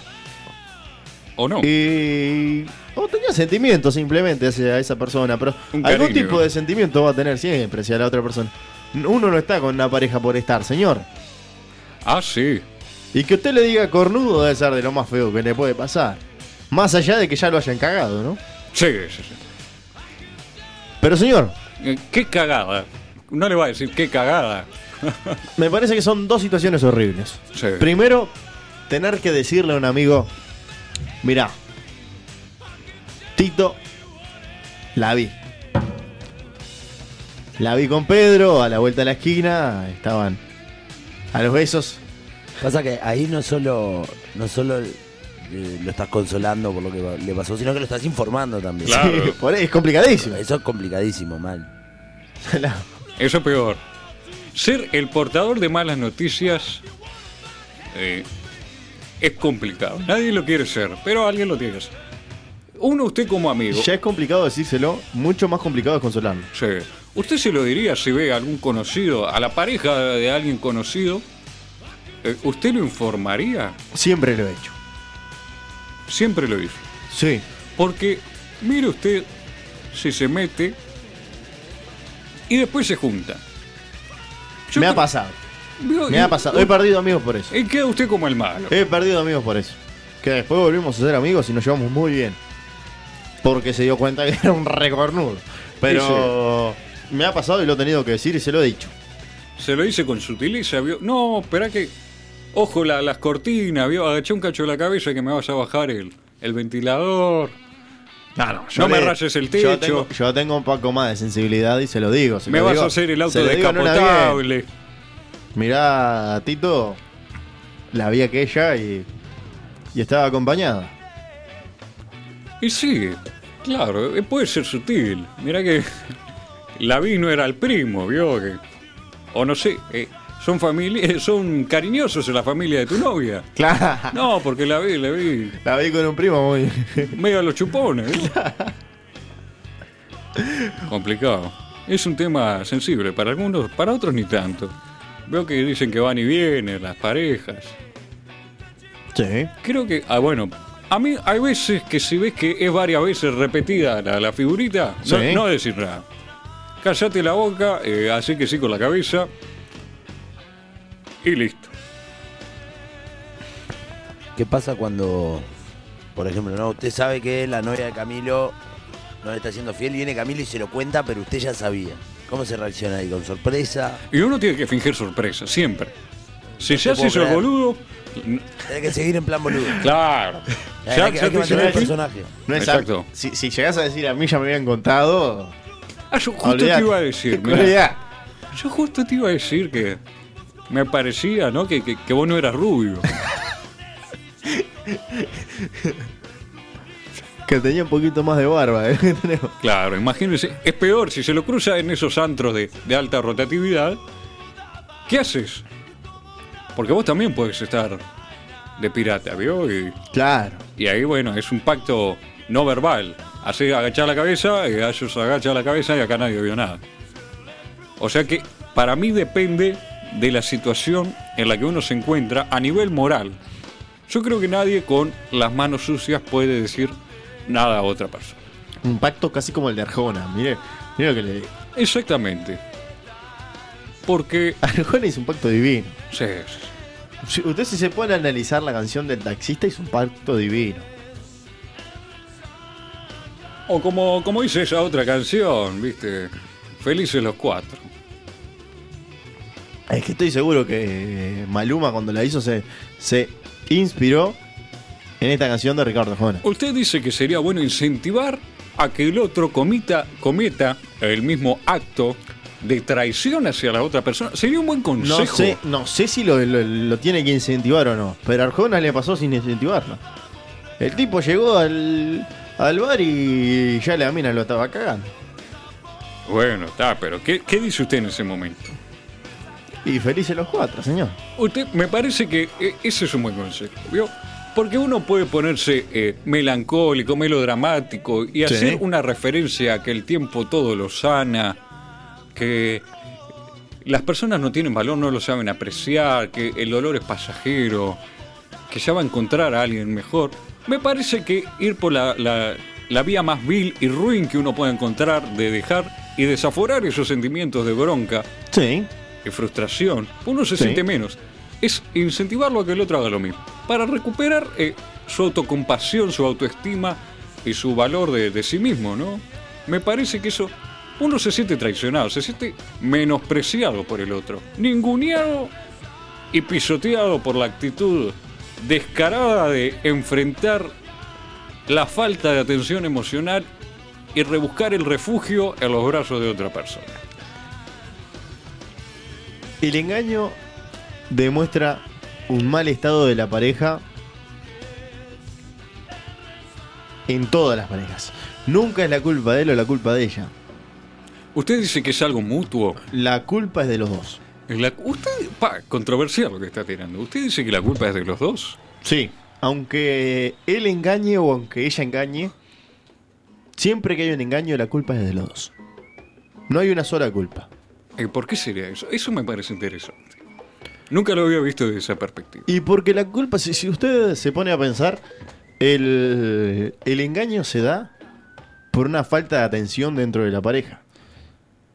¿O no? y... O tenía sentimiento simplemente hacia esa persona, pero Un algún cariño. tipo de sentimiento va a tener siempre hacia la otra persona. Uno no está con una pareja por estar, señor. Ah, sí. Y que usted le diga cornudo debe ser de lo más feo que le puede pasar. Más allá de que ya lo hayan cagado, ¿no? Sí, sí, sí. Pero señor, Eh, Qué cagada. No le va a decir qué cagada. me parece que son dos situaciones horribles. Sí. Primero, tener que decirle a un amigo, mirá, Tito, la vi. La vi con Pedro, a la vuelta de la esquina, estaban a los besos. Pasa que ahí no solo, no solo eh, lo estás consolando por lo que le pasó, sino que lo estás informando también. Claro. Sí, por es complicadísimo. Eso es complicadísimo, mal. Eso es peor. Ser el portador de malas noticias eh, es complicado. Nadie lo quiere ser, pero alguien lo tiene que ser. Uno, usted como amigo. Ya es complicado decírselo, mucho más complicado es consolarlo. Sí. Usted se lo diría si ve a algún conocido, a la pareja de alguien conocido. eh, ¿Usted lo informaría? Siempre lo he hecho. Siempre lo hizo. Sí. Porque, mire usted, si se mete y después se junta. Yo me ha pasado. Me y- ha pasado. He perdido amigos por eso. Y queda usted como el malo. He perdido amigos por eso. Que después volvimos a ser amigos y nos llevamos muy bien. Porque se dio cuenta que era un recornudo. Pero me ha pasado y lo he tenido que decir y se lo he dicho. Se lo hice con sutileza, vio. No, espera que. Ojo, la- las cortinas, vio. Agaché un cacho la cabeza que me vas a bajar el, el ventilador. Claro, No me rayes el techo. Yo tengo, yo tengo un poco más de sensibilidad y se lo digo. se me lo vas digo- a hacer el auto descapotable. Mirá, Tito, la vi aquella y, y estaba acompañada. Y sí, claro, eh, puede ser sutil. Mira que la vi no era el primo, vio que. O no sé, eh, son familia, son cariñosos en la familia de tu novia. Claro. No, porque la vi, la vi La vi con un primo muy. medio a los chupones. ¿vio? Complicado. Es un tema sensible para algunos, para otros ni tanto. Veo que dicen que van y vienen las parejas. Sí. Creo que, ah, bueno, a mí hay veces que si ves que es varias veces repetida la, la figurita, no, Sí. no decir nada. Cállate la boca, eh, así que sí con la cabeza y listo. ¿Qué pasa cuando, por ejemplo, no usted sabe que la novia de Camilo no le está siendo fiel, viene Camilo y se lo cuenta, pero usted ya sabía? ¿Cómo se reacciona ahí? ¿Con sorpresa? Y uno tiene que fingir sorpresa, siempre. Si se hace eso boludo, Tiene que seguir en plan boludo. claro. Ya- que, ya hay que te mantener el personaje. No es Exacto. Si, si llegás a decir a mí ya me habían contado. Ah, yo justo olvidate. te iba a decir, mirá. Yo justo te iba a decir que me parecía, ¿no? Que, que, que vos no eras rubio. Que tenía un poquito más de barba. ¿eh? Claro, imagínense, es peor si se lo cruza en esos antros de, de alta rotatividad. ¿Qué haces? Porque vos también puedes estar de pirata, ¿vio? Y, Claro. y ahí, bueno, es un pacto no verbal. Así agachar la cabeza, y ellos agachan la cabeza y acá nadie vio nada. O sea que para mí depende de la situación en la que uno se encuentra a nivel moral. Yo creo que nadie con las manos sucias puede decir nada a otra persona. Un pacto casi como el de Arjona. Mire, mire lo que le digo. Exactamente. Porque. Arjona hizo un pacto divino. sí, sí. Si- Usted si se pone a analizar la canción del taxista hizo un pacto divino. O como, como dice esa otra canción, ¿viste? Felices los cuatro. Es que estoy seguro que Maluma cuando la hizo se, se inspiró en esta canción de Ricardo Arjona. Usted dice que sería bueno incentivar a que el otro comita, cometa el mismo acto de traición hacia la otra persona. Sería un buen consejo. No sé, no sé si lo, lo- lo tiene que incentivar o no, pero Arjona le pasó sin incentivarlo. El tipo llegó al, al bar y ya la mina lo estaba cagando. Bueno, está, pero ¿qué, qué dice usted en ese momento? Y felices los cuatro, señor. Usted, me parece que eh, ese es un buen consejo, ¿vio? Porque uno puede ponerse eh, melancólico, melodramático y Sí. hacer una referencia a que el tiempo todo lo sana, que las personas no tienen valor, no lo saben apreciar, que el dolor es pasajero, que ya va a encontrar a alguien mejor. Me parece que ir por la, la- la vía más vil y ruin que uno puede encontrar de dejar y desaforar esos sentimientos de bronca Sí. Y frustración, uno se Sí. siente menos. es incentivarlo a que el otro haga lo mismo. Para recuperar eh, su autocompasión, su autoestima y su valor de, de sí mismo, ¿no? Me parece que eso. Uno se siente traicionado, se siente menospreciado por el otro, ninguneado y pisoteado por la actitud descarada de enfrentar la falta de atención emocional y rebuscar el refugio en los brazos de otra persona. El engaño demuestra un mal estado de la pareja en todas las parejas. Nunca es la culpa de él o la culpa de ella. Usted dice que es algo mutuo. La culpa es de los dos. La- usted, pa, controversial lo que está tirando. ¿Usted dice que la culpa es de los dos? Sí. Aunque él engañe o aunque ella engañe, siempre que hay un engaño la culpa es de los dos. No hay una sola culpa. Eh, ¿Por qué sería eso? Eso me parece interesante. Nunca lo había visto desde esa perspectiva. Y porque la culpa, si, si usted se pone a pensar, el, el engaño se da por una falta de atención dentro de la pareja.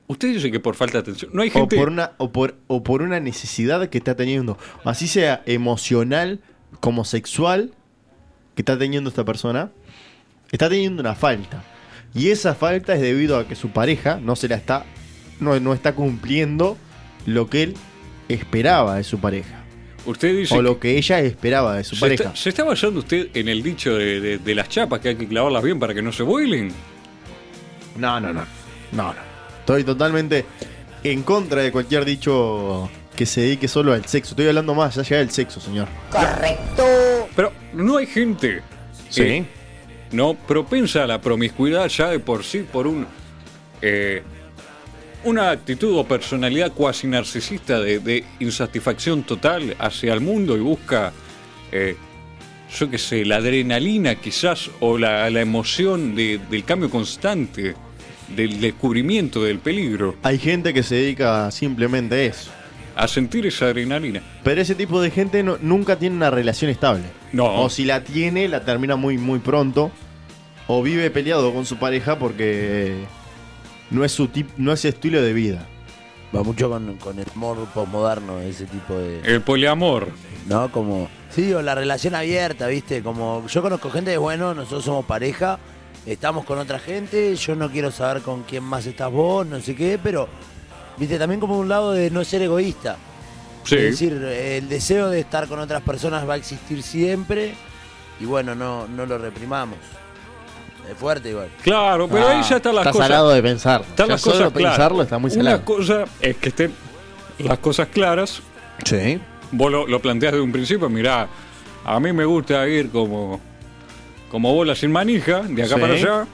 Usted dice que por falta de atención. No hay O gente. por, una, o, por, o por una necesidad que está teniendo, así sea emocional como sexual, que está teniendo esta persona, está teniendo una falta. Y esa falta es debido a que su pareja no se la está, no, no está cumpliendo lo que él esperaba de su pareja. Usted dice. O lo que ella esperaba de su se, pareja. está, se está basando usted en el dicho de, de- de las chapas que hay que clavarlas bien para que no se vuelen? No, no, no. No, no. Estoy totalmente en contra de cualquier dicho que se dedique solo al sexo. Estoy hablando más allá del sexo, señor. Pero no hay gente. Sí. eh, no propensa a la promiscuidad ya de por sí por un eh, una actitud o personalidad cuasi narcisista de, de insatisfacción total hacia el mundo y busca eh, yo qué sé la adrenalina quizás o la, la emoción de- del cambio constante del descubrimiento del peligro Hay gente que se dedica simplemente a eso. a sentir esa adrenalina Pero ese tipo de gente no- nunca tiene una relación estable. No. O si la tiene, la termina muy, muy pronto. O vive peleado con su pareja porque no es su tip, no es su estilo de vida. Va mucho con, con el amor posmoderno, ese tipo de. el poliamor ¿No? Como. Sí, o la relación abierta, ¿viste? Como. Yo conozco gente de bueno, nosotros somos pareja, estamos con otra gente, yo no quiero saber con quién más estás vos, no sé qué, pero. ¿Viste? También como un lado de no ser egoísta. sí Es decir, el deseo de estar con otras personas va a existir siempre y bueno, no, no lo reprimamos. Es fuerte igual. claro pero ahí ya están las está cosas salado de pensar. Están Ya las solo cosas claras. pensarlo está muy Una salado. cosa es que estén las cosas claras. Sí. Vos lo, lo planteás de un principio, mirá, a mí me gusta ir como, como bola sin manija, de acá Sí. para allá.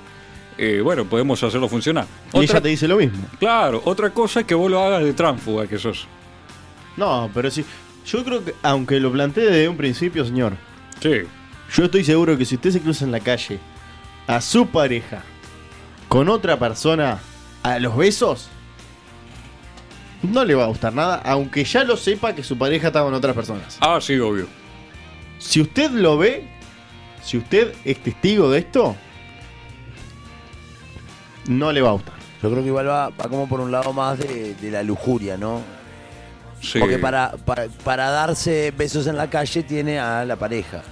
Eh, bueno, podemos hacerlo funcionar. Y Otra- ella te dice lo mismo. Claro, otra cosa es que vos lo hagas de tránfuga que sos. No, pero sí. Yo creo que, aunque lo planteé desde un principio, señor, Sí. yo estoy seguro que si usted se cruza en la calle a su pareja con otra persona a los besos, no le va a gustar nada, aunque ya lo sepa que su pareja está con otras personas. Ah, sí, obvio. Si usted lo ve, si usted es testigo de esto, no le va a gustar. Yo creo que igual va, va como por un lado más de, de la lujuria, ¿no? Sí. Porque para, para, para darse besos en la calle tiene a la pareja.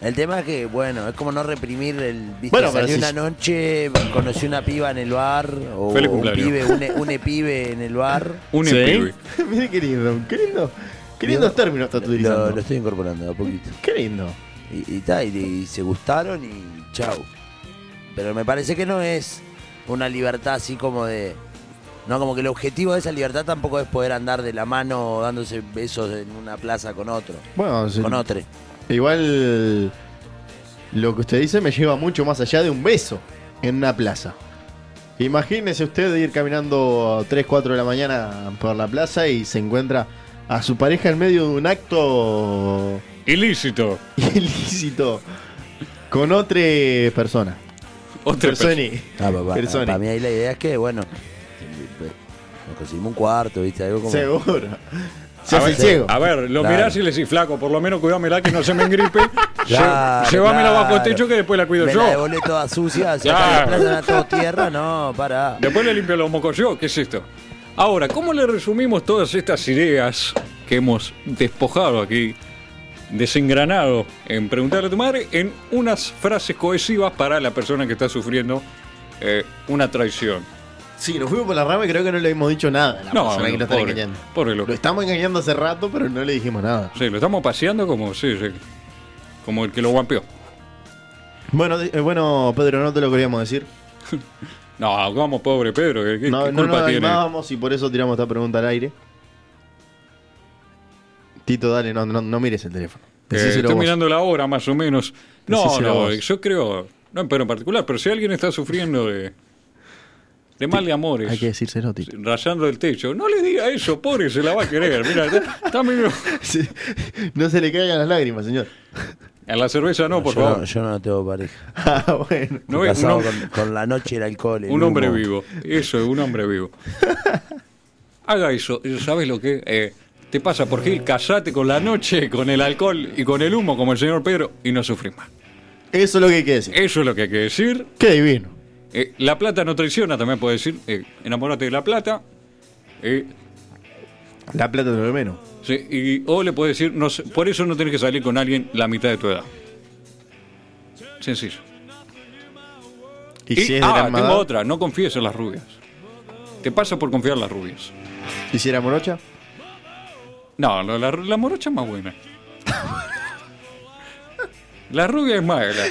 El tema es que, bueno, es como no reprimir el... ¿viste? Bueno, pero Salí si- una noche, conocí una piba en el bar, o Feliz un pibe, un, un epibe en el bar. Un ¿Sí? pibe. Mire qué lindo, qué lindo. Qué lindos términos está Lo, utilizando. lo estoy incorporando de a poquito. Qué lindo. Y, y, ta, y, y se gustaron y chau. Pero me parece que no es una libertad así como de... No, como que el objetivo de esa libertad tampoco es poder andar de la mano dándose besos en una plaza con otro. Bueno, sí. Con otro. Igual lo que usted dice me lleva mucho más allá de un beso en una plaza. Imagínese usted ir caminando 3, 4 de la mañana por la plaza y se encuentra a su pareja en medio de un acto Ilícito. ilícito con otra persona. Otra persona. Ah, pa- pa- Personi. para mí ahí la idea es que, bueno, nos conseguimos un cuarto, ¿viste? Algo como... Seguro. Se A hace ver, el ciego. A ver, lo Claro. mirás y le decís, flaco, por lo menos cuidámela que no se me engripe. Claro, bajo el techo que después la cuido Me yo. la devolé toda sucia, la todo tierra, no, para. Después le limpio los mocos yo. ¿Qué es esto? Ahora, ¿cómo le resumimos todas estas ideas que hemos despojado aquí, desengranado en preguntarle a tu madre, en unas frases cohesivas para la persona que está sufriendo eh, una traición. Sí, nos fuimos por la rama y creo que no le hemos dicho nada la No, que no, lo pobre, engañando. pobre. Lo estamos engañando hace rato, pero no le dijimos nada. Sí, lo estamos paseando como, sí, sí, como el que lo guampeó. Bueno, eh, bueno, Pedro, no te lo queríamos decir. No, vamos, pobre Pedro, ¿qué, qué- No, qué no culpa nos animábamos y por eso tiramos esta pregunta al aire. Tito, dale, no, no, no mires el teléfono. Eh, estoy vos. mirando la hora más o menos. No, Decíselo no, vos. yo creo, no en Pedro en particular, pero si alguien está sufriendo de, de mal de amores, Hay que decírselo, Tito. rayando el techo, no le diga eso, pobre, se la va a querer. Mira, está, está medio- Sí, no se le caigan las lágrimas, señor. A la cerveza no, por yo, favor. No, yo no tengo pareja. Ah, bueno. No Casado con, con la noche y el alcohol. el un hombre humo. vivo. Eso es un hombre vivo. Haga eso. ¿Sabes lo que? Eh, te pasa por Gil, casate con la noche, con el alcohol y con el humo, como el señor Pedro, y no sufrís más. Eso es lo que hay que decir. Eso es lo que hay que decir. Qué divino. Eh, la plata no traiciona, también puede decir. Eh, enamórate de la plata. Eh, La plata es lo de menos. sí, y, o le puede decir, no sé, por eso no tenés que salir con alguien la mitad de tu edad. Sencillo. Y, si es de ah, la tengo otra, no confíes en las rubias. Te pasa por confiar en las rubias. ¿Y si era morocha? No, la, la, la morocha es más buena. La rubia es mala.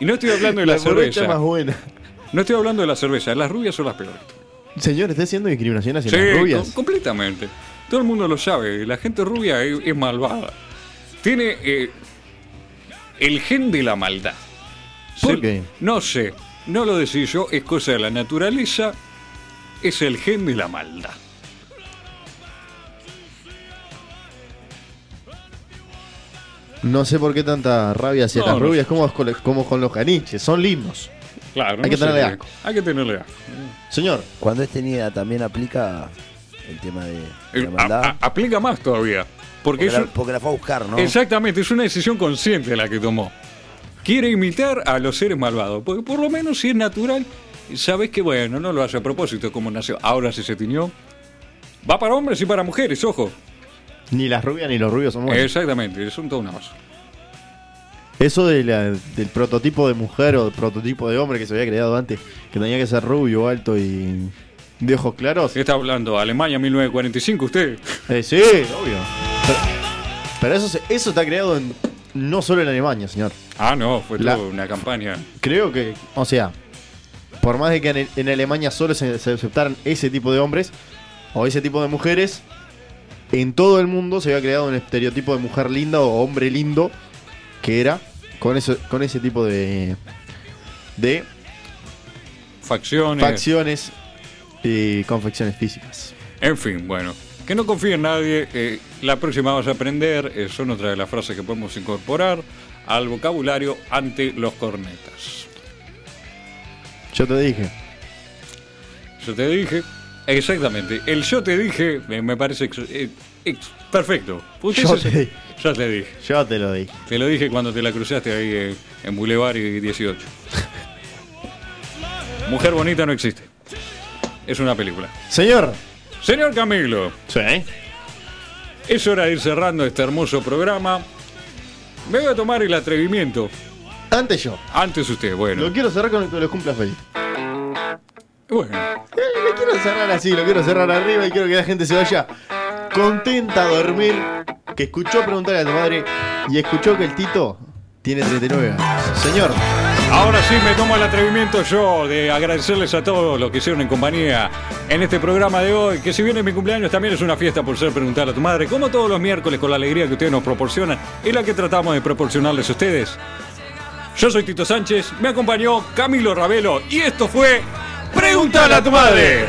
Y no estoy hablando de la, morocha cerveza. es más buena. No estoy hablando de la cerveza. Las rubias son las peores. Señor, ¿está haciendo discriminación hacia Sí, las rubias? com- completamente. Todo el mundo lo sabe. La gente rubia es, es malvada. Tiene eh, el gen de la maldad. ¿Por qué? No sé. No lo decís yo. Es cosa de la naturaleza. Es el gen de la maldad. No sé por qué tanta rabia hacia No, las no rubias como como con los caniches. Son lindos. Claro. Hay que tenerle asco. Hay que tenerle asco. Señor, Cuando es tenida también aplica el tema de Eh, la maldad. a- a- aplica más todavía. Porque, porque, es la, un- porque la fue a buscar, ¿no? exactamente, es una decisión consciente la que tomó. Quiere imitar a los seres malvados. Porque por lo menos si es natural, sabes que bueno, no lo hace a propósito como nació. Ahora si se tiñó. Va para hombres y para mujeres, ojo. ni las rubias ni los rubios son buenos. Exactamente, es un cosa. Eso de la- del prototipo de mujer o del prototipo de hombre que se había creado antes, que tenía que ser rubio, alto y de ojos claros. ¿Qué está hablando? ¿Alemania 1945 usted? Eh, sí, obvio. Pero, pero eso, se- eso está creado en, no solo en Alemania, señor. Ah, no, fue La- toda una campaña. Creo que, o sea, por más de que en, en Alemania solo se, se aceptaran ese tipo de hombres o ese tipo de mujeres, en todo el mundo se había creado un estereotipo de mujer linda o hombre lindo que era con, eso, con ese tipo de, de Facciones. facciones y confecciones físicas. En fin, bueno. Que no confíe en nadie. eh, la próxima vas a aprender. eh, son otra de las frases que podemos incorporar al vocabulario ante los cornetas. Yo te dije, Yo te dije. Exactamente. El yo te dije me, me parece ex- eh, ex- perfecto. Usted Yo se- te. Yo te dije. yo te lo dije. Te lo dije cuando te la cruzaste ahí eh, en Boulevard y 18. Mujer bonita no existe. Es una película. Señor. Señor Camilo. Sí. Es hora de ir cerrando este hermoso programa. Me voy a tomar el atrevimiento. Antes yo. Antes usted, bueno. Lo quiero cerrar con el que los cumpla feliz. Bueno, Eh, Lo quiero cerrar así, lo quiero cerrar arriba y quiero que la gente se vaya contenta a dormir. Que escuchó preguntarle a tu madre y escuchó que el Tito tiene 39 años. Señor, ahora sí me tomo el atrevimiento yo de agradecerles a todos los que hicieron en compañía en este programa de hoy. Que si bien es mi cumpleaños, también es una fiesta por ser preguntar a tu madre. Como todos los miércoles, con la alegría que ustedes nos proporcionan y la que tratamos de proporcionarles a ustedes. Yo soy Tito Sánchez, me acompañó Camilo Ravelo y esto fue Pregúntale a tu madre.